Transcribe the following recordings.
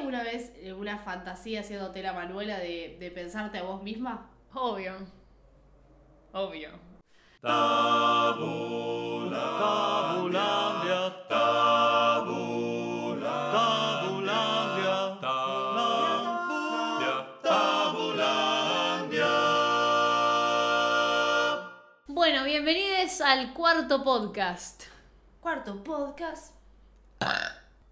alguna vez una fantasía haciéndote la manuela de, de pensarte a vos misma? Obvio. Obvio. Tabula, tabulandia, tabula, tabulandia, tabulandia, tabulandia. Bueno, bienvenidos al cuarto podcast. Cuarto podcast.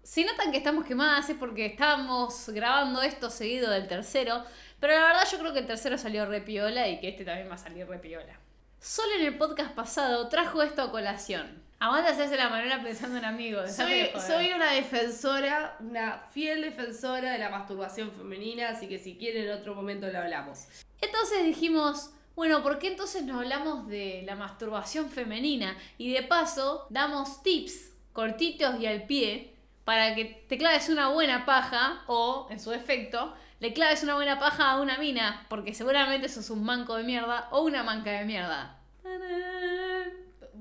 Si notan que estamos quemadas es porque estábamos grabando esto seguido del tercero, pero la verdad yo creo que el tercero salió re piola y que este también va a salir re piola. Solo en el podcast pasado trajo esto a colación. Amanda se hace la manera pensando en amigos. Soy, soy una defensora, una fiel defensora de la masturbación femenina, así que si quieren en otro momento lo hablamos. Entonces dijimos, bueno, ¿por qué entonces no hablamos de la masturbación femenina? Y de paso damos tips cortitos y al pie para que te claves una buena paja o, en su defecto, le claves una buena paja a una mina, porque seguramente sos un manco de mierda o una manca de mierda.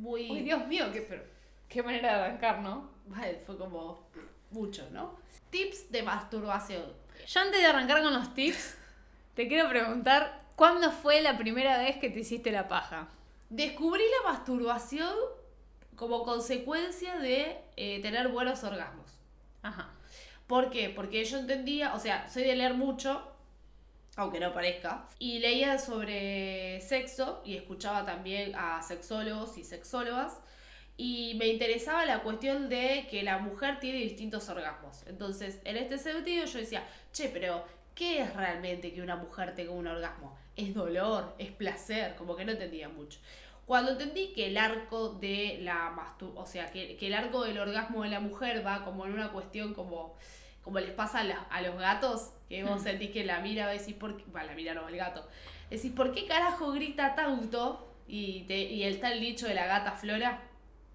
Uy, Dios mío, qué, pero, qué manera de arrancar, ¿no? Vale, fue como mucho, ¿no? Tips de masturbación. Yo antes de arrancar con los tips, te quiero preguntar, ¿cuándo fue la primera vez que te hiciste la paja? Descubrí la masturbación como consecuencia de eh, tener buenos orgasmos. Ajá. ¿Por qué? Porque yo entendía, o sea, soy de leer mucho, aunque no parezca, y leía sobre sexo y escuchaba también a sexólogos y sexólogas, y me interesaba la cuestión de que la mujer tiene distintos orgasmos. Entonces, en este sentido yo decía, che, pero ¿qué es realmente que una mujer tenga un orgasmo? ¿Es dolor? ¿Es placer? Como que no entendía mucho. Cuando entendí que el arco de la o sea, que, que el arco del orgasmo de la mujer va como en una cuestión como, como les pasa a, la- a los gatos, que vos Hmm. sentís que la mira, decís, ¿por qué? Bueno, la mira no, el gato. Decís, ¿por qué carajo grita tanto? Y, te, y el dicho de la gata Flora.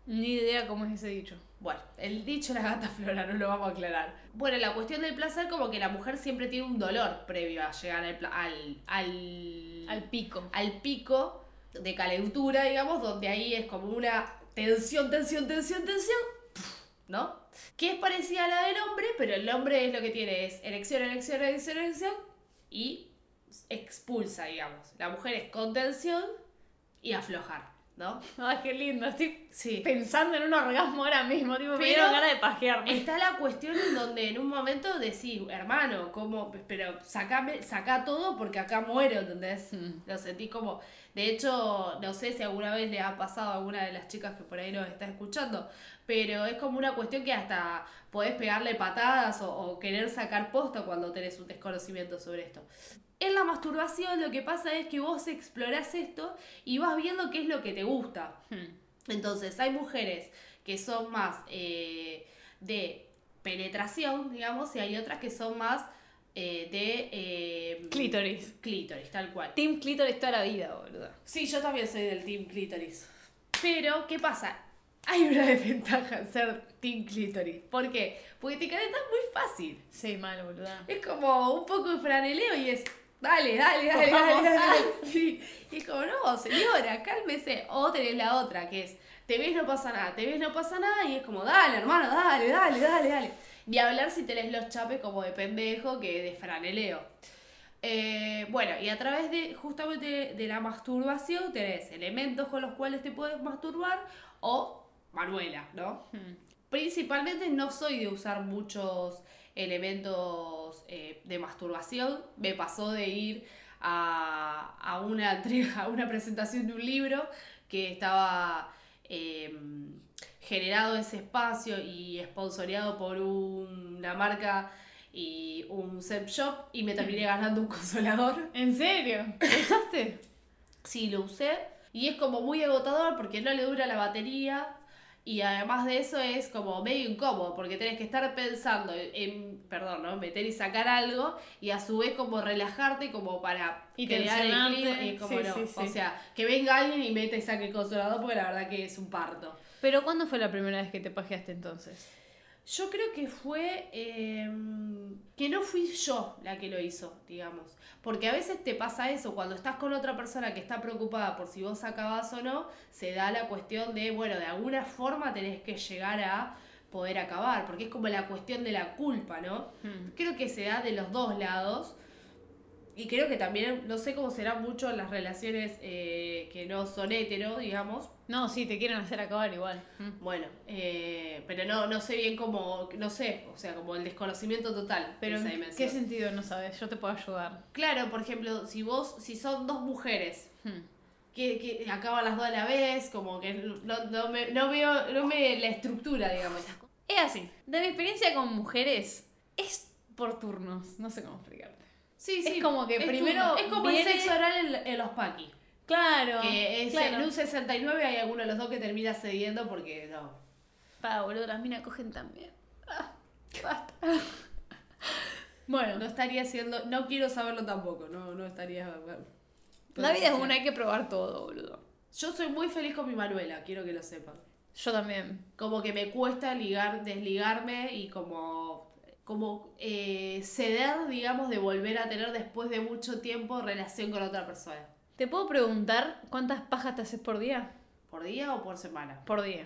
Ni idea cómo es ese dicho. Bueno, el dicho de la gata Flora no lo vamos a aclarar. Bueno, la cuestión del placer, como que la mujer siempre tiene un dolor previo a llegar al, al, al, Al pico. al pico de calentura, digamos, donde ahí es como una tensión, tensión, tensión, tensión, ¿no? Que es parecida a la del hombre, pero el hombre es lo que tiene, es erección, erección, erección, erección, y expulsa, digamos. La mujer es contención y aflojar, ¿no? Ay, qué lindo. Estoy Sí. pensando en un orgasmo ahora mismo. Tipo, me Pero- dieron ganas de pajearme. Está la cuestión en donde en un momento decís, hermano, ¿cómo? Pero sacame, saca todo porque acá muero, ¿entendés? Mm. Lo sentí como. De hecho, no sé si alguna vez le ha pasado a alguna de las chicas que por ahí nos está escuchando, pero es como una cuestión que hasta podés pegarle patadas o, o querer sacar posta cuando tenés un desconocimiento sobre esto. En la masturbación lo que pasa es que vos explorás esto y vas viendo qué es lo que te gusta. Hmm. Entonces, hay mujeres que son más eh, de penetración, digamos, y hay otras que son más eh, de... eh, Clítoris. Clítoris, tal cual. Team clítoris toda la vida, boludo. Sí, yo también soy del Team Clítoris. Pero, ¿qué pasa? Hay una desventaja en ser Team Clítoris. ¿Por qué? Porque te calentas muy fácil. Sí, mal, boludo. Es como un poco de franeleo y es, dale, dale, dale, dale, dale. dale. Sí. Y es como, no, señora, cálmese. O tenés la otra, que es, te ves, no pasa nada, te ves, no pasa nada, y es como, dale, hermano, dale, dale, dale, dale. Ni hablar si tenés los chapes como de pendejo que de franeleo. Eh, bueno, y a través de justamente de la masturbación tenés elementos con los cuales te puedes masturbar o manuela, ¿no? Hmm. Principalmente no soy de usar muchos elementos eh, de masturbación. Me pasó de ir a, a una a una presentación de un libro que estaba eh, generado ese espacio y sponsoreado por un- una marca y un sex shop y me terminé ganando un consolador. ¿En serio? ¿Lo usaste? Sí, lo usé. Y es como muy agotador porque no le dura la batería. Y además de eso es como medio incómodo porque tenés que estar pensando en, perdón, ¿no? Meter y sacar algo y a su vez como relajarte como para Y crear el clima. Y como Sí, no. sí, sí. O sea, que venga alguien y mete y saque el consolador porque la verdad que es un parto. Pero ¿cuándo fue la primera vez que te pajeaste entonces? Yo creo que fue eh, que no fui yo la que lo hizo, digamos. Porque a veces te pasa eso, cuando estás con otra persona que está preocupada por si vos acabás o no, se da la cuestión de, bueno, de alguna forma tenés que llegar a poder acabar, porque es como la cuestión de la culpa, ¿no? Hmm. Creo que se da de los dos lados. Y creo que también, no sé cómo será mucho en las relaciones eh, que no son hetero, digamos. No, sí, te quieren hacer acabar igual. Hmm. Bueno, eh, pero no, no sé bien cómo, no sé, o sea, como el desconocimiento total. Pero de esa ¿en dimensión. qué sentido no sabes? Yo te puedo ayudar. Claro, por ejemplo, si vos, si son dos mujeres Hmm. que, que acaban las dos a la vez, como que no, no, me, no veo, no me la estructura, digamos. Es así. De mi experiencia con mujeres, es por turnos. No sé cómo explicarte. Sí, Es sí. como que es primero. Es como viene- el sexo oral en, en los paqui. Claro. Que es claro. en un 69 hay alguno de los dos que termina cediendo porque no. Pa, boludo, las minas cogen también. Ah, basta. bueno, No estaría siendo. No quiero saberlo tampoco, no, no estaría. la vida es una, hay que probar todo, boludo. Yo soy muy feliz con mi Manuela, quiero que lo sepan. Yo también. Como que me cuesta ligar, desligarme y como. Como eh, ceder, digamos, de volver a tener después de mucho tiempo relación con otra persona. ¿Te puedo preguntar cuántas pajas te haces por día? ¿Por día o por semana? Por día.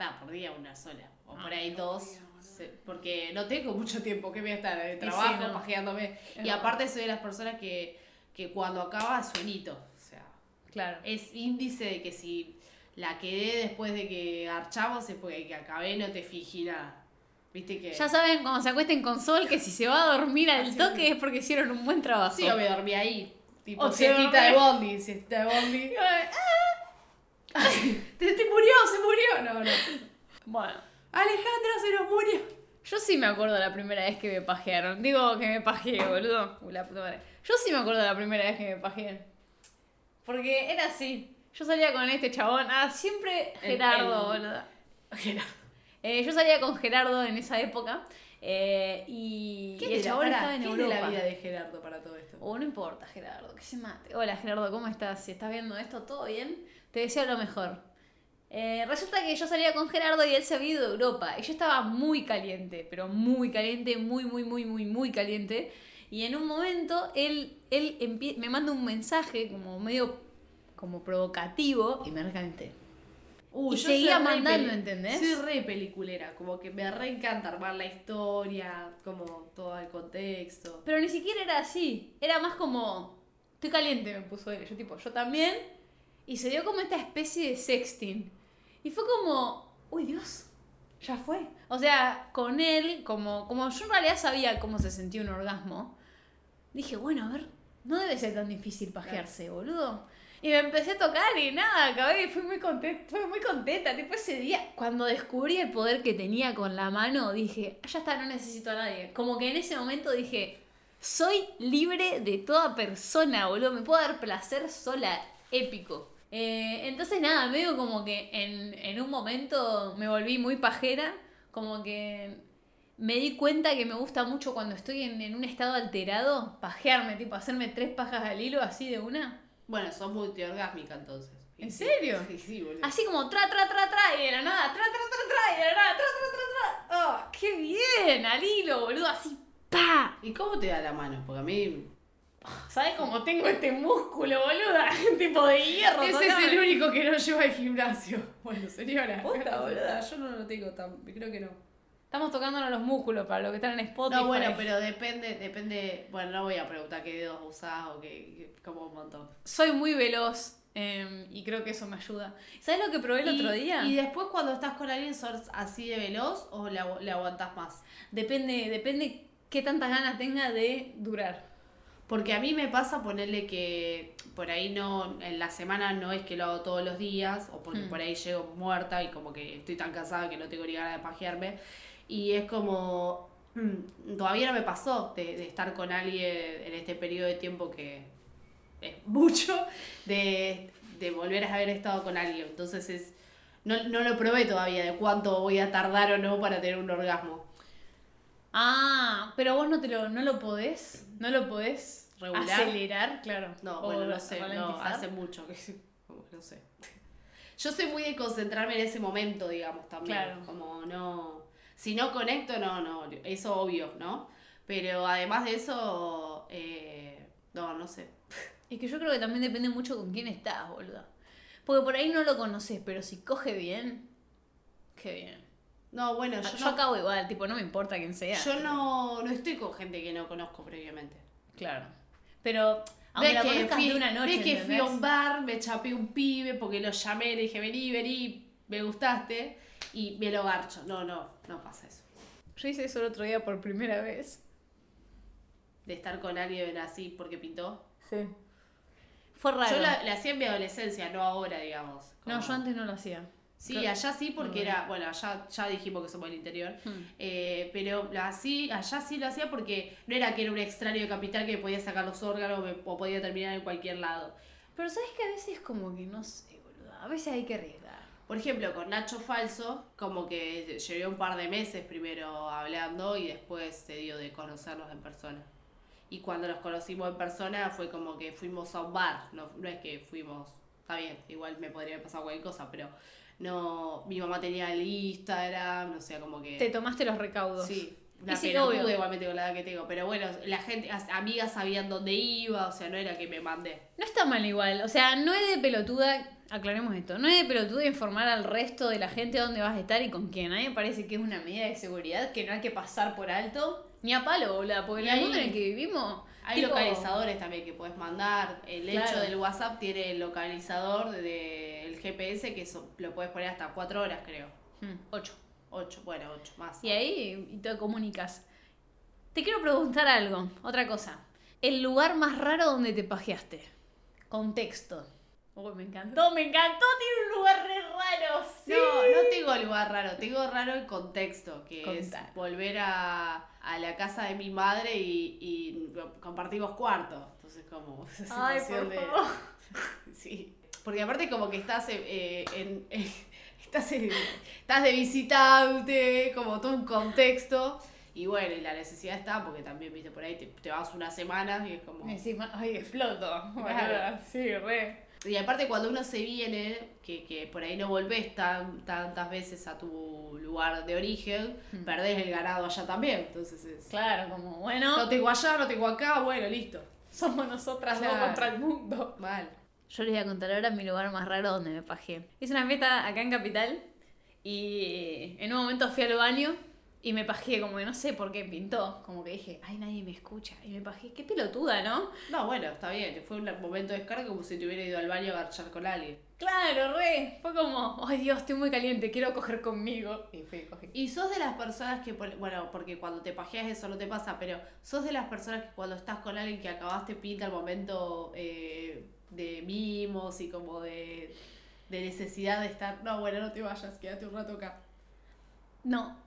Va, por día una sola. O Ah, por ahí dos. se- Porque no tengo mucho tiempo que voy a estar de sí, trabajo, no. pajeándome. Es y aparte soy de las personas que, que cuando acaba sueñito. O sea, Claro. es índice de que si la quedé después de que garchamos es porque que acabé no te fingí nada. Viste que. Ya saben, cuando se acuesten con sol, que si se va a dormir al Así toque es. porque hicieron un buen trabajo. Sí, o me dormí ahí. Tipo, O siestita de bondi, siestita de bondi. ¿Te, te murió? ¿Se murió? No, no. Bueno, Alejandro se nos murió. yo sí me acuerdo la primera vez que me pajearon. Digo que me pajeé, boludo. Uy, la puta madre. Yo sí me acuerdo la primera vez que me pajeé. Porque era así. Yo salía con este chabón. Ah, siempre El- Gerardo, el- boludo. Gerardo. Eh, yo salía con Gerardo en esa época. eh, y, ¿Qué y el de chabón estaba en qué Europa. de la vida de Gerardo para todo esto? Oh, no importa, Gerardo, que se mate. Hola, Gerardo, ¿cómo estás? Si estás viendo esto, ¿todo bien? Te deseo lo mejor. Eh, resulta que yo salía con Gerardo y él se había ido a Europa. Y yo estaba muy caliente, pero muy caliente, muy, muy, muy, muy, muy caliente. Y en un momento él, él me manda un mensaje como medio como provocativo y me recalenté. Uy, Y yo seguía re mandando, peli- ¿entendés? Soy re peliculera, como que me re encanta armar la historia, como todo el contexto. Pero ni siquiera era así. Era más como. Estoy caliente, me puso él. Yo, tipo, yo también. Y se dio como esta especie de sexting. Y fue como. Uy, Dios. Ya fue. O sea, con él, como, como yo en realidad sabía cómo se sentía un orgasmo, dije, bueno, a ver, no debe ser tan difícil pajearse, boludo. Y me empecé a tocar y nada, acabé y fui muy contenta, fui muy contenta. Tipo ese día, cuando descubrí el poder que tenía con la mano, dije, "Ah, ya está, no necesito a nadie. Como que en ese momento dije, soy libre de toda persona, boludo. Me puedo dar placer sola, épico. Eh, entonces nada, medio como que en, en un momento me volví muy pajera, como que me di cuenta que me gusta mucho cuando estoy en, en un estado alterado, pajearme, tipo hacerme tres pajas al hilo así de una. Bueno, sos multiorgásmica entonces. ¿En serio? Sí, sí, boludo. Así como tra, tra, tra, tra, y de la nada, tra, tra, tra, tra, y de la nada, tra, tra, tra, tra. ¡Oh, qué bien! Al hilo, boludo, así, pa. ¿Y cómo te da la mano? Porque a mí. ¿Sabes cómo tengo este músculo, boluda? tipo de hierro. Ese es el único que no lleva al gimnasio. Bueno, señora. Posta, boluda. Yo no lo tengo tan. Creo que no. Estamos tocándonos los músculos para los que están en Spotify. No, bueno, pero depende, depende. Bueno, no voy a preguntar qué dedos usás o qué, como un montón. Soy muy veloz eh, y creo que eso me ayuda. ¿Sabes lo que probé el Y- otro día? ¿Y después cuando estás con alguien sos así de veloz o le, agu- le aguantás más? Depende, depende qué tantas ganas tenga de durar. Porque a mí me pasa ponerle que por ahí no, en la semana no es que lo hago todos los días, o porque Mm. por ahí llego muerta y como que estoy tan cansada que no tengo ni ganas de pajearme. Y es como, mm, todavía no me pasó de, de estar con alguien en este periodo de tiempo que es mucho, de, de volver a haber estado con alguien. Entonces es, no, no lo probé todavía de cuánto voy a tardar o no para tener un orgasmo. Ah, pero vos no te lo, no lo podés, no lo podés Regular. acelerar, claro. No, o bueno, no sé, no, hace mucho que no sé. Yo soy muy de concentrarme en ese momento, digamos, también. Claro. Como no. Si no conecto, no, no. Eso obvio, ¿no? Pero además de eso, eh, no, no sé. Es que yo creo que también depende mucho con quién estás, boluda. Porque por ahí no lo conoces, pero si coge bien, qué bien. No, bueno, yo, Yo no, acabo igual, tipo, no me importa quién sea. yo no, no estoy con gente que no conozco previamente. Claro. Pero, aunque Ves la que, fui, de una noche, que fui a un bar, me chapé un pibe porque lo llamé, le dije, vení, vení, me gustaste, y me lo garcho. No, no, no pasa eso. Yo hice eso el otro día por primera vez. De estar con alguien así porque pintó. Sí. Fue raro. Yo la, la hacía en mi adolescencia, no ahora, digamos. No, yo antes no lo hacía. Sí, Creo- allá sí porque era, bueno, allá ya dijimos que somos del interior, Hmm. eh, pero así, allá sí lo hacía porque no era que era un extraño de capital que podía sacar los órganos o me- o podía terminar en cualquier lado. Pero sabes que a veces como que no sé, boludo. A veces hay que arriesgar. Por ejemplo, con Nacho Falso, como que llevé un par de meses primero hablando y después se dio de conocernos en persona. Y cuando nos conocimos en persona fue como que fuimos a un bar, no, no es que fuimos, está bien, igual me podría haber pasado cualquier cosa, pero no, mi mamá tenía el Instagram, o sea, como que... Te tomaste los recaudos. Sí, Y sí, pelotuda obvio. igualmente con la edad que tengo, pero bueno, la gente, as- amigas sabían dónde iba, o sea, no era que me mandé. No está mal igual. O sea, no es de pelotuda, aclaremos esto, no es de pelotuda informar al resto de la gente dónde vas a estar y con quién. A mí me parece que es una medida de seguridad que no hay que pasar por alto. Ni a palo, boludo, porque en el mundo en el que vivimos... Hay tipo, localizadores también que puedes mandar. El Claro. hecho del WhatsApp tiene el localizador del GPS que lo puedes poner hasta 4 horas, creo. hmm, ocho. 8, bueno, 8 más. Y ahí y te comunicas. Te quiero preguntar algo, otra cosa. El lugar más raro donde te pajeaste. Contexto. Uy, me encantó, me encantó, tiene un lugar re raro. Sí. No, no tengo lugar raro, tengo raro el contexto, que es volver a, a la casa de mi madre y, y compartimos cuarto. Entonces, como esa Ay, por de. favor. Sí. Porque aparte, como que estás eh, en. estás, en- estás de visitante, como todo un contexto. Y bueno, y la necesidad está, porque también, viste, por ahí te, te vas unas semanas y es como. Encima, ay, exploto. Claro. Sí, re. Y aparte cuando uno se viene, que, que por ahí no volvés tan, tantas veces a tu lugar de origen, Mm. perdés el ganado allá también. Entonces es... Claro, como, bueno, No tengo allá, no tengo acá, bueno, listo. somos nosotras dos Claro. contra el mundo. Mal. Yo les voy a contar ahora mi lugar más raro donde me pajé. Hice una fiesta acá en Capital y en un momento fui al baño y me pajé, como que no sé por qué pintó. Como que dije, ay, nadie me escucha. Y me pajé, qué pelotuda, ¿no? No, bueno, está bien. Fue un momento de descarga como si te hubiera ido al baño a garchar con alguien. Claro, re. Fue como, ay Dios, estoy muy caliente, quiero coger conmigo. Y fui cogí. Y sos de las personas que, bueno, porque cuando te pajeas eso no te pasa, pero sos de las personas que cuando estás con alguien que acabaste pinta el momento eh, de mimos y como de, de necesidad de estar, no, bueno, no te vayas, quédate un rato acá. No,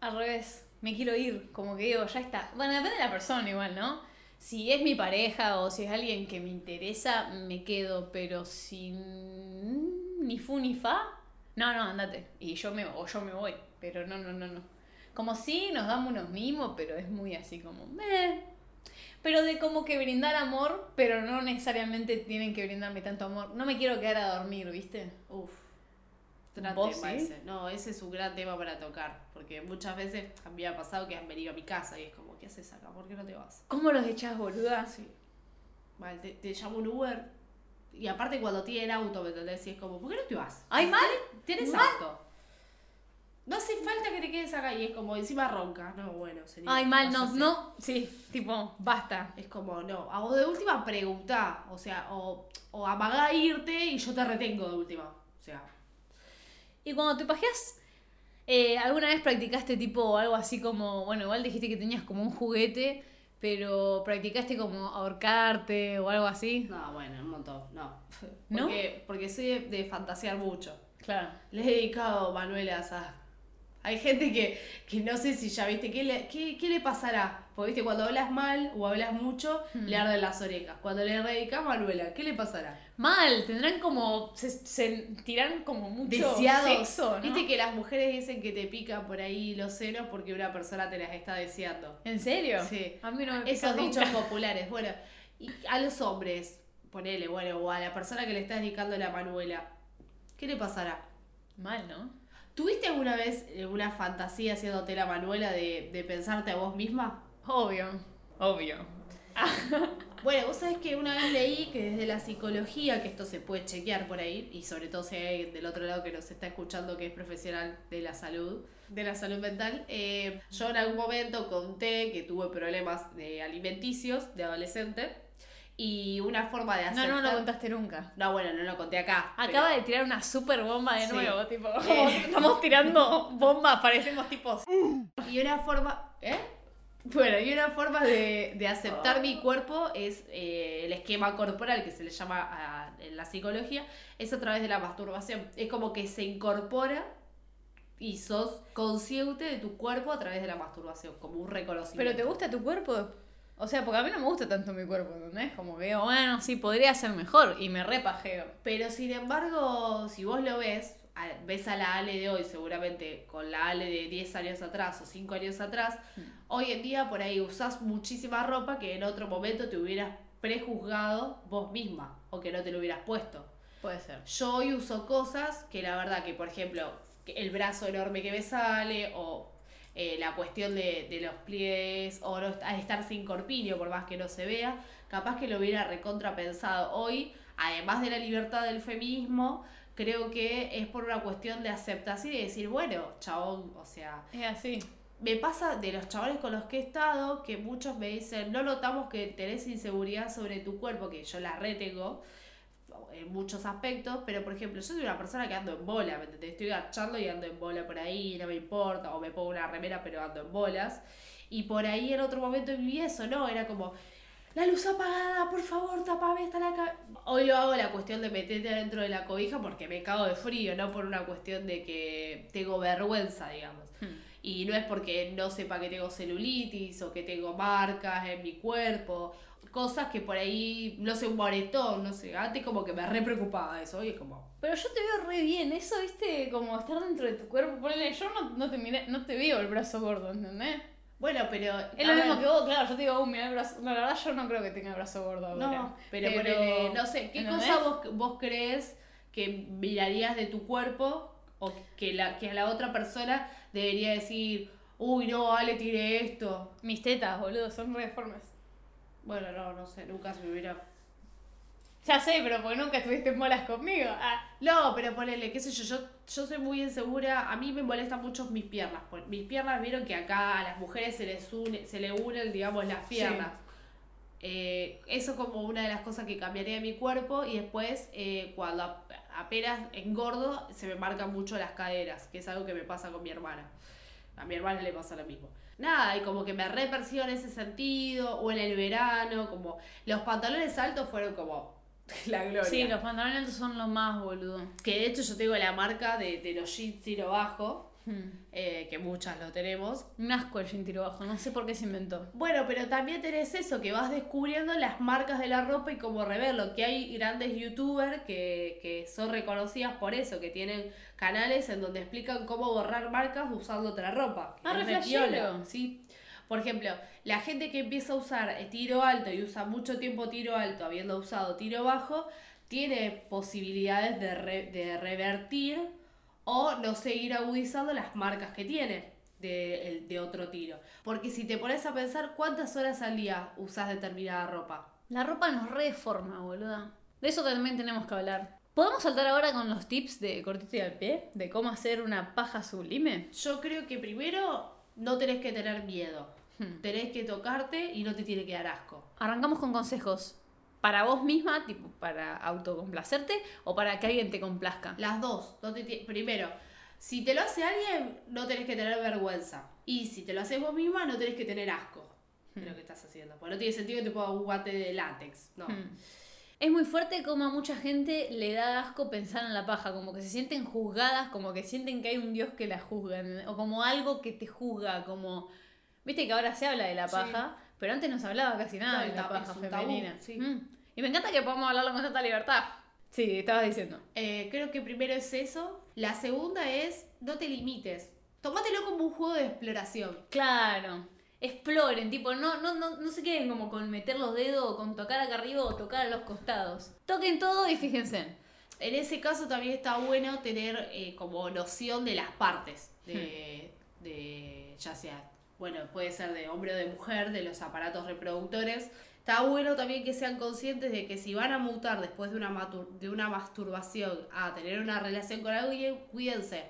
al revés. Me quiero ir, como que digo, ya está. Bueno, depende de la persona igual, ¿no? Si es mi pareja o si es alguien que me interesa, me quedo, pero si ni fu ni fa, no, no, andate. Y yo me, o yo me voy, pero no, no, no, no. Como si nos damos unos mimos, pero es muy así como. Pero de como que brindar amor, pero no necesariamente tienen que brindarme tanto amor. No me quiero quedar a dormir, ¿viste? Uf. Gran ¿Vos tema sí? ese. No, ese es un gran tema para tocar. Porque muchas veces a mí me ha pasado que han venido a mi casa y es como, ¿qué haces acá? ¿Por qué no te vas? ¿Cómo los echás, boluda? Sí. Vale, te, te llamo un Uber. Y aparte cuando tienen auto, ¿me entendés? Y es como, ¿por qué no te vas? Ay, mal. Tienes Mal. auto. No hace falta que te quedes acá y es como encima ronca. No, bueno, sería. Ay, mal, no, no. Sí, tipo, basta. Es como, no. O de última pregunta. O sea, o, o amagá a irte y yo te retengo de última. O sea, Y cuando te pajeas, eh, ¿alguna vez practicaste tipo algo así como, bueno, igual dijiste que tenías como un juguete, pero practicaste como ahorcarte o algo así? no, bueno, un montón. No. ¿No? Porque, porque soy de, de fantasear mucho. Claro. Le he dedicado manuelas a. Hay gente que, que no sé si ya viste, ¿qué le, qué, qué le pasará? Porque viste, cuando hablas mal o hablas mucho, Hmm. le arden las orejas. Cuando le dedicas Manuela, ¿qué le pasará? Mal, tendrán como, se, se tiran como mucho Deseados. sexo, ¿no? Viste que las mujeres dicen que te pican por ahí los senos porque una persona te las está deseando. ¿En serio? Sí. A mí no me Esos dichos nunca. populares. Bueno, y a los hombres, ponele, bueno, o a la persona que le estás dedicando la Manuela, ¿qué le pasará? Mal, ¿no? ¿Tuviste alguna vez eh, una fantasía haciéndote la Manuela de, de pensarte a vos misma? Obvio. Obvio. Bueno, vos sabés que una vez leí que desde la psicología, que esto se puede chequear por ahí, y sobre todo si hay alguien del otro lado que nos está escuchando que es profesional de la salud, de la salud mental. Eh, yo en algún momento conté que tuve problemas de alimenticios de adolescente y una forma de No, aceptar... no lo contaste nunca. No, bueno, no lo conté acá. Acaba pero- de tirar una super bomba de Sí. nuevo, tipo, Eh. estamos tirando bombas, parecemos tipos. Y una forma... ¿Eh? Bueno, y una forma de, de aceptar mi cuerpo es eh, el esquema corporal que se le llama a- en la psicología, es a través de la masturbación. Es como que se incorpora y sos consciente de tu cuerpo a través de la masturbación, como un reconocimiento. ¿Pero te gusta tu cuerpo? O sea, porque a mí no me gusta tanto mi cuerpo, ¿entendés? Como que digo, bueno, sí, podría ser mejor y me repajeo. Pero sin embargo, si vos lo ves, ves a la Ale de hoy, seguramente con la Ale de 10 años atrás o 5 años atrás, hoy en día por ahí usás muchísima ropa que en otro momento te hubieras prejuzgado vos misma o que no te lo hubieras puesto. Puede ser. Yo hoy uso cosas que la verdad que, por ejemplo, el brazo enorme que me sale o eh, la cuestión de, de los pliegues o no, al estar sin corpiño, por más que no se vea, capaz que lo hubiera recontrapensado. Hoy, además de la libertad del feminismo, creo que es por una cuestión de aceptación y de decir, bueno, chabón, o sea, Es así. me pasa de los chavales con los que he estado que muchos me dicen, no notamos que tenés inseguridad sobre tu cuerpo, que yo la retengo en muchos aspectos, pero por ejemplo, yo soy una persona que ando en bola, ¿me entendés? Estoy agachando y ando en bola por ahí, no me importa, o me pongo una remera pero ando en bolas. Y por ahí en otro momento viví eso, ¿no? Era como, la luz apagada, por favor, tapame hasta la cabeza. Hoy lo hago la cuestión de meterte dentro de la cobija porque me cago de frío, no por una cuestión de que tengo vergüenza, digamos. Y no es porque no sepa que tengo celulitis o que tengo marcas en mi cuerpo, cosas que por ahí, no sé, un moretón, no sé, antes como que me re preocupaba de eso, hoy es como, Pero yo te veo re bien, eso, viste, como estar dentro de tu cuerpo. Ponele, yo no, no te miré, no te veo el brazo gordo, ¿entendés? bueno, pero... Es lo mismo ver, que vos, claro, yo te digo, uh, mira el brazo. No, la verdad yo no creo que tenga el brazo gordo ahora. No, pero, ponele, no sé, ¿qué ¿entendés? cosa vos, vos crees que mirarías de tu cuerpo o que, la, que a la otra persona debería decir, uy, no, Ale, tiré esto? Mis tetas, boludo, son re deformes. Bueno, no, no sé, nunca se me hubiera Ya sé, pero porque nunca estuviste en bolas conmigo. Ah, No, pero ponele, qué sé yo, yo, yo soy muy insegura, a mí me molestan mucho mis piernas. por- Mis piernas, vieron que acá a las mujeres se les une, se le unen, digamos, las piernas. Eh, eso como una de las cosas que cambiaría de mi cuerpo y después eh, cuando ap- apenas engordo se me marcan mucho las caderas, que es algo que me pasa con mi hermana. A mi hermana le pasa lo mismo. Nada, y como que me repercibo en ese sentido, o en el verano, como los pantalones altos fueron como la gloria. sí, los pantalones altos son lo más, boludo. Que de hecho yo tengo la marca de, de los jeans tiro bajo, Hmm. eh, que muchas lo tenemos. Un asco el tiro bajo, no sé por qué se inventó. Bueno, pero también tenés eso, que vas descubriendo las marcas de la ropa y cómo reverlo. Que hay grandes youtubers que, que son reconocidas por eso, que tienen canales en donde explican cómo borrar marcas usando otra ropa. Ah, es re de flashero. piola, ¿sí? Por ejemplo, la gente que empieza a usar tiro alto y usa mucho tiempo tiro alto, habiendo usado tiro bajo, tiene posibilidades de, re- de revertir o no seguir agudizando las marcas que tiene de, de otro tiro. Porque si te pones a pensar cuántas horas al día usas determinada ropa. La ropa nos reforma, boluda. De eso también tenemos que hablar. ¿Podemos saltar ahora con los tips de cortito y al pie? De cómo hacer una paja sublime. Yo creo que primero no tenés que tener miedo. Hmm. Tenés que tocarte y no te tiene que dar asco. Arrancamos con consejos. Para vos misma, tipo, para autocomplacerte o para que alguien te complazca. Las dos. No te ti- Primero, si te lo hace alguien, no tenés que tener vergüenza. Y si te lo haces vos misma, no tenés que tener asco de lo que estás haciendo. Porque no tiene sentido que te ponga un guante de látex. No. Hmm. Es muy fuerte como a mucha gente le da asco pensar en la paja, como que se sienten juzgadas, como que sienten que hay un dios que la juzga, o como algo que te juzga, como... Viste que ahora se habla de la Sí. paja, pero antes no se hablaba casi nada No, de la paja tabú, femenina. sí. Mm. Y me encanta que podamos hablarlo con tanta libertad. Sí, estabas diciendo. Eh, creo que primero es eso. La segunda es no te limites. Tómatelo como un juego de exploración. Claro. Exploren, tipo, no, no, no, no se queden como con meter los dedos o con tocar acá arriba o tocar a los costados. Toquen todo y fíjense. En ese caso también está bueno tener eh, como noción de las partes. De, de ya sea, bueno, puede ser de hombre o de mujer, de los aparatos reproductores. Está bueno también que sean conscientes de que si van a mutar después de una, de una masturbación a tener una relación con alguien, cuídense.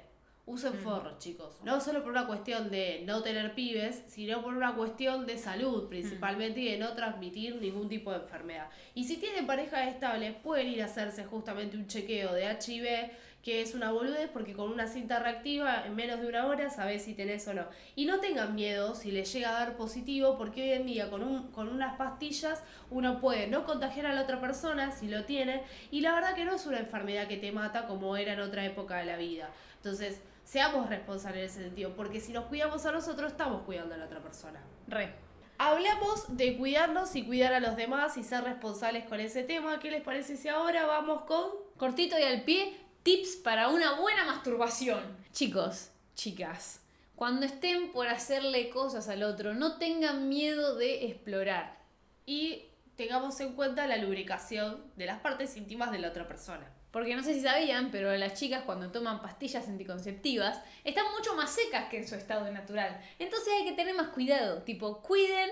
Usen forros, chicos. No solo por una cuestión de no tener pibes, sino por una cuestión de salud principalmente y de no transmitir ningún tipo de enfermedad. Y si tienen pareja estable, pueden ir a hacerse justamente un chequeo de HIV, que es una boludez porque con una cinta reactiva en menos de una hora sabes si tenés o no. Y no tengan miedo si les llega a dar positivo porque hoy en día con, un, con unas pastillas uno puede no contagiar a la otra persona si lo tiene y la verdad que no es una enfermedad que te mata como era en otra época de la vida. Entonces, seamos responsables en ese sentido, porque si nos cuidamos a nosotros, estamos cuidando a la otra persona. Re. Hablamos de cuidarnos y cuidar a los demás y ser responsables con ese tema. ¿Qué les parece si ahora vamos con... Cortito y al pie, tips para una buena masturbación. Chicos, chicas, cuando estén por hacerle cosas al otro, no tengan miedo de explorar. Y tengamos en cuenta la lubricación de las partes íntimas de la otra persona. Porque no sé si sabían, pero las chicas cuando toman pastillas anticonceptivas están mucho más secas que en su estado natural. Entonces hay que tener más cuidado. Tipo, cuiden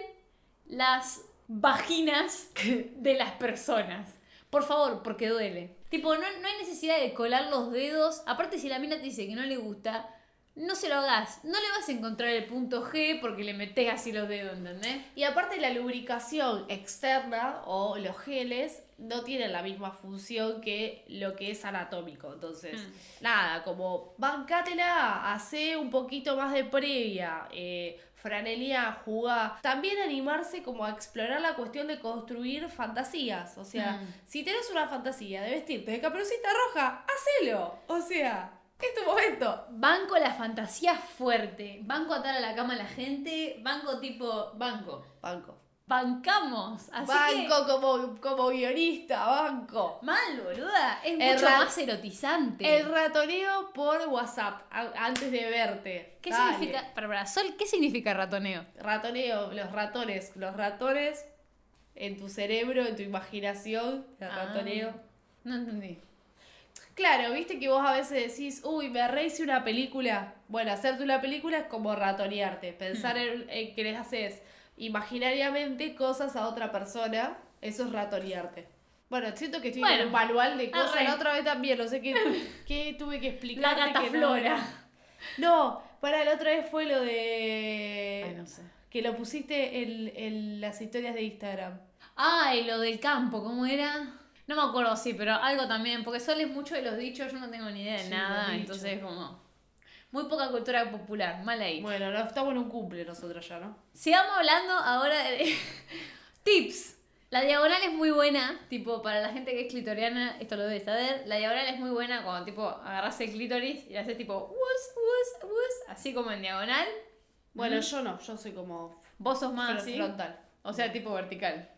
las vaginas de las personas. Por favor, porque duele. Tipo, no, no hay necesidad de colar los dedos. Aparte, si la mina te dice que no le gusta, no se lo hagas. No le vas a encontrar el punto G porque le metes así los dedos, ¿entendés? Y aparte la lubricación externa o los geles no tienen la misma función que lo que es anatómico. Entonces, Mm. nada, como bancátela, hace un poquito más de previa, eh, franelía, jugá. También animarse como a explorar la cuestión de construir fantasías. O sea, Mm. si tenés una fantasía de vestirte de caperucita roja, hacelo. O sea, es tu momento. Banco la fantasía fuerte. Banco atar a la cama a la gente. Banco tipo. Banco. Banco. Bancamos. Así banco como, como guionista, banco. Mal, boluda. Es El mucho más erotizante. El ratoneo por WhatsApp a- antes de verte. ¿Qué Dale. significa. Para, para, Sol, ¿qué significa ratoneo? Ratoneo, los ratones. Los ratones en tu cerebro, en tu imaginación. El Ah. ratoneo. No entendí. Claro, viste que vos a veces decís, uy, me rehice una película. Bueno, hacerte una película es como ratonearte. Pensar en, en que les haces imaginariamente cosas a otra persona. Eso es ratonearte. Bueno, siento que estoy Bueno, en un manual de cosas. arre. La otra vez también, no sé qué, qué tuve que La explicar. gata flora. No, para la otra vez fue lo de. Ay, no sé. Que lo pusiste en, en las historias de Instagram. Ay, lo del campo, ¿cómo era? No me acuerdo, sí, pero algo también, porque Sol es mucho de los dichos, yo no tengo ni idea de Sí, nada, entonces como muy poca cultura popular, mal ahí. Bueno, no, estamos en un cumple nosotros ya, ¿no? Sigamos hablando ahora de tips. La diagonal es muy buena, tipo, para la gente que es clitoriana, esto lo debe saber. La diagonal es muy buena cuando, tipo, agarras el clítoris y haces, tipo, wus, wus, wus, así como en diagonal. Bueno, yo no, yo soy como Vos sos más frontal. O sea, tipo vertical.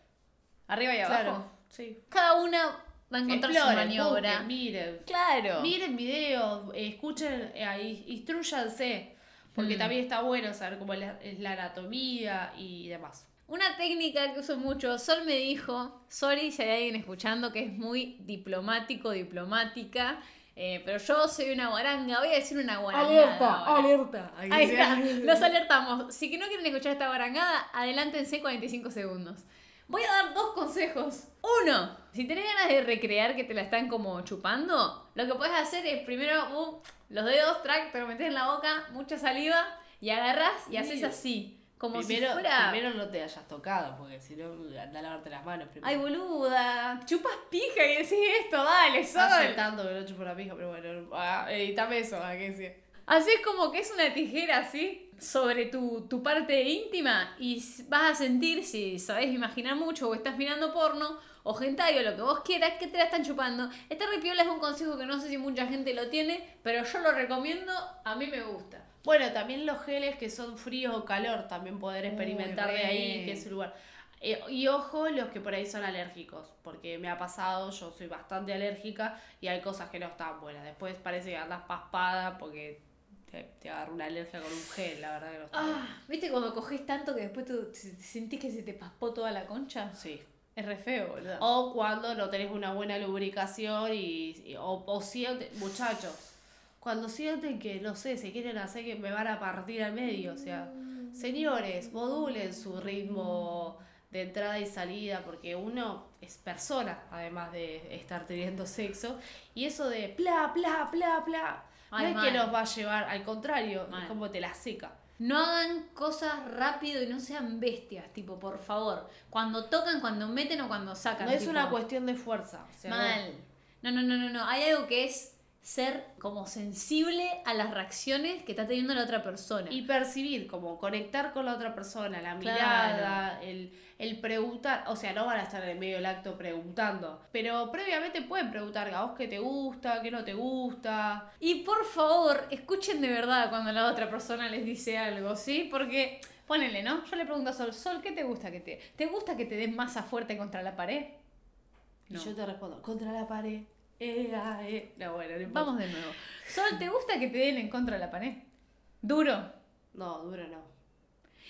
Arriba y abajo. Claro, sí. Cada una va a encontrar su maniobra. busquen, miren. Claro. Miren videos, escuchen, eh, in- instruyanse. Porque Mm. también está bueno saber cómo es la, es la anatomía y demás. Una técnica que uso mucho, Sol me dijo, sorry si hay alguien escuchando que es muy diplomático, diplomática, eh, pero yo soy una guaranga, voy a decir una guarangada. ahora. alerta. Ahí está, los alertamos. Si que no quieren escuchar esta guarangada, adelántense 45 segundos. Voy a dar dos consejos. Uno, si tenés ganas de recrear que te la están como chupando, lo que puedes hacer es primero uh, los dedos, track, te lo metes en la boca, mucha saliva, y agarras y haces así. Como primero, si fuera... primero no te hayas tocado, porque si no, anda a lavarte las manos primero. Ay, boluda, chupas pija y decís esto, dale, Sol. Hace tanto que no chupo la pija, pero bueno, ah, editame eso, ¿a qué sí? Haces como que es una tijera así sobre tu, tu parte íntima y vas a sentir, si sabes imaginar mucho o estás mirando porno o hentai o lo que vos quieras, que te la están chupando. Este repiola es un consejo que no sé si mucha gente lo tiene, pero yo lo recomiendo, a mí me gusta. Bueno, también los geles que son fríos o calor, también poder experimentar de ahí, que es el lugar. Eh, y ojo, los que por ahí son alérgicos, porque me ha pasado, yo soy bastante alérgica y hay cosas que no están buenas. Después parece que andas paspada porque te, te agarra una alergia con un gel, la verdad que no. Ah, ¿viste cuando coges tanto que después tú sentís que se te paspó toda la concha? Sí. Es re feo, boludo. O cuando no tenés una buena lubricación y, y- o, o sienten, muchachos, cuando sienten que, no sé, se quieren hacer que me van a partir al medio, o sea, señores, modulen su ritmo de entrada y salida, porque uno es persona, además de estar teniendo sexo, y eso de bla, bla, bla, bla, Ay, no es que nos va a llevar, al contrario, es como te la seca. No hagan cosas rápido y no sean bestias, tipo, por favor. Cuando tocan, cuando meten o cuando sacan. No es tipo, una cuestión de fuerza. o sea, no. Mal. No, no, no, no, no. Hay algo que es ser como sensible a las reacciones que está teniendo la otra persona. Y percibir, como conectar con la otra persona, la Claro. mirada, el, el preguntar, o sea, no van a estar en el medio del acto preguntando, pero previamente pueden preguntar a vos qué te gusta, qué no te gusta. Y por favor, escuchen de verdad cuando la otra persona les dice algo, ¿sí? Porque, ponele, ¿no? Yo le pregunto a Sol, Sol, ¿qué te gusta que te... ¿Te gusta que te des masa fuerte contra la pared? No. Y yo te respondo, contra la pared. Eh, ah, eh. No, bueno. Vamos de nuevo. Sol, ¿te gusta que te den en contra de la pared? Duro. No, duro no.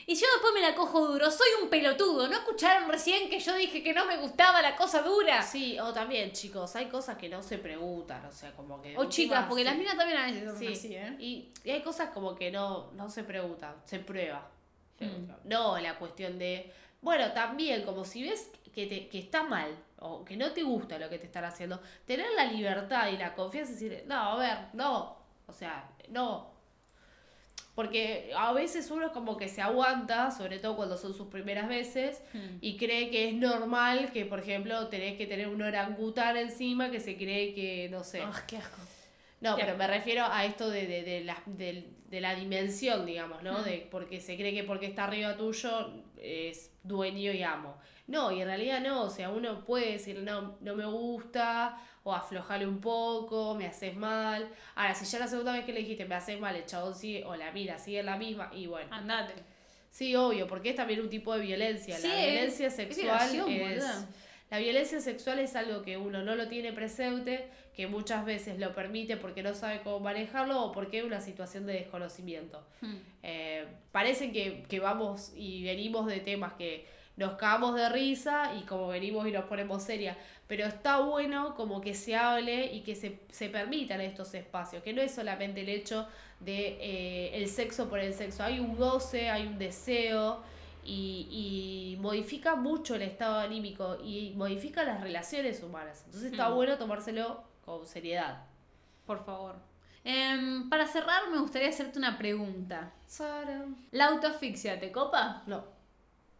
Y yo después me la cojo duro. Soy un pelotudo. ¿No escucharon recién que yo dije que no me gustaba la cosa dura? Sí, o también, chicos, hay cosas que no se preguntan, o sea, como que... O chicas, porque las minas minas también a veces son Sí, así, ¿eh? y, y hay cosas como que no, no se preguntan, se prueba. Mm. No la cuestión de, bueno, también como si ves que, te, que está mal o que no te gusta lo que te están haciendo, tener la libertad y la confianza y decir, no, a ver, no, o sea, no. Porque a veces uno como que se aguanta, sobre todo cuando son sus primeras veces, Mm. y cree que es normal que, por ejemplo, tenés que tener un orangután encima que se cree que, no sé. Ah, qué asco. No, pero me refiero a esto de, de, de la, de la dimensión, digamos, ¿no? De porque se cree que porque está arriba tuyo es dueño y amo. No, y en realidad no, o sea, uno puede decir, no, no me gusta, o aflojarle un poco, me haces mal. Ahora, si ya la segunda vez que le dijiste me haces mal, el chabón sigue, o la mira, sigue la misma, y bueno. Andate. Sí, obvio, porque es también un tipo de violencia. Sí, la violencia sexual es. La violencia sexual es algo que uno no lo tiene presente, que muchas veces lo permite porque no sabe cómo manejarlo o porque es una situación de desconocimiento. Mm. Eh, parece que, que vamos y venimos de temas que nos cagamos de risa y como venimos y nos ponemos serias, pero está bueno como que se hable y que se, se permitan estos espacios, que no es solamente el hecho de eh, el sexo por el sexo, hay un goce, hay un deseo y, y modifica mucho el estado anímico y modifica las relaciones humanas, entonces está Mm. bueno tomárselo con seriedad. Por favor. Em, para cerrar, me gustaría hacerte una pregunta. Sara. ¿La autoasfixia te copa? No.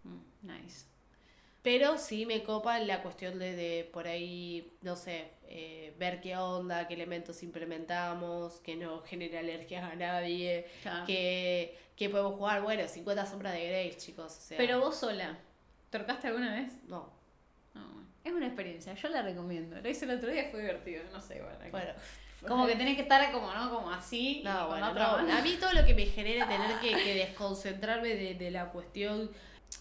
Mm, nice. Pero sí me copa la cuestión de, de por ahí, no sé, eh, ver qué onda, qué elementos implementamos, que no genere alergias a nadie, Claro. que, que podemos jugar, bueno, 50 sombras de Grey, chicos. O sea, Pero vos sola, ¿torcaste alguna vez? No, No, es una experiencia, yo la recomiendo. Lo hice el otro día, fue divertido, no sé, bueno. bueno. Como que tenés que estar como, ¿no? Como así. No, bueno, no. A mí todo lo que me genere tener que, que desconcentrarme de, de la cuestión,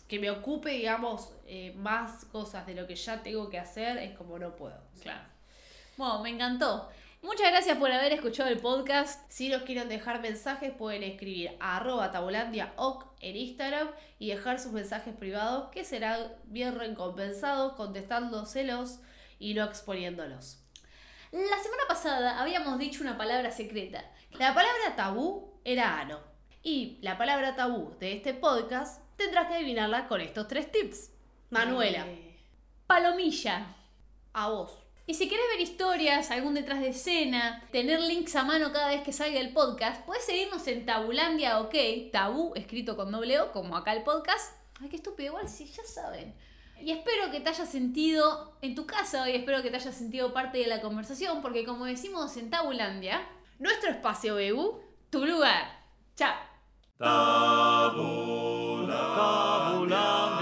que me ocupe, digamos, eh, más cosas de lo que ya tengo que hacer, es como no puedo. Claro. Bueno, me encantó. Muchas gracias por haber escuchado el podcast. Si nos quieren dejar mensajes, pueden escribir a arroba tabulandiaoc en Instagram y dejar sus mensajes privados que serán bien recompensados contestándoselos y no exponiéndolos. La semana pasada habíamos dicho una palabra secreta. La palabra tabú era ano. Y la palabra tabú de este podcast tendrás que adivinarla con estos tres tips. Manuela, Eh, palomilla. a vos. Y si querés ver historias, algún detrás de escena, tener links a mano cada vez que salga el podcast, puedes seguirnos en Tabulandia OK, tabú escrito con doble O, como acá el podcast. Ay, qué estúpido, igual si ya saben. Y espero que te hayas sentido en tu casa hoy, espero que te hayas sentido parte de la conversación, porque como decimos en Tabulandia, Nuestro espacio, Bebu. tu lugar. Chao. Tabu tabulam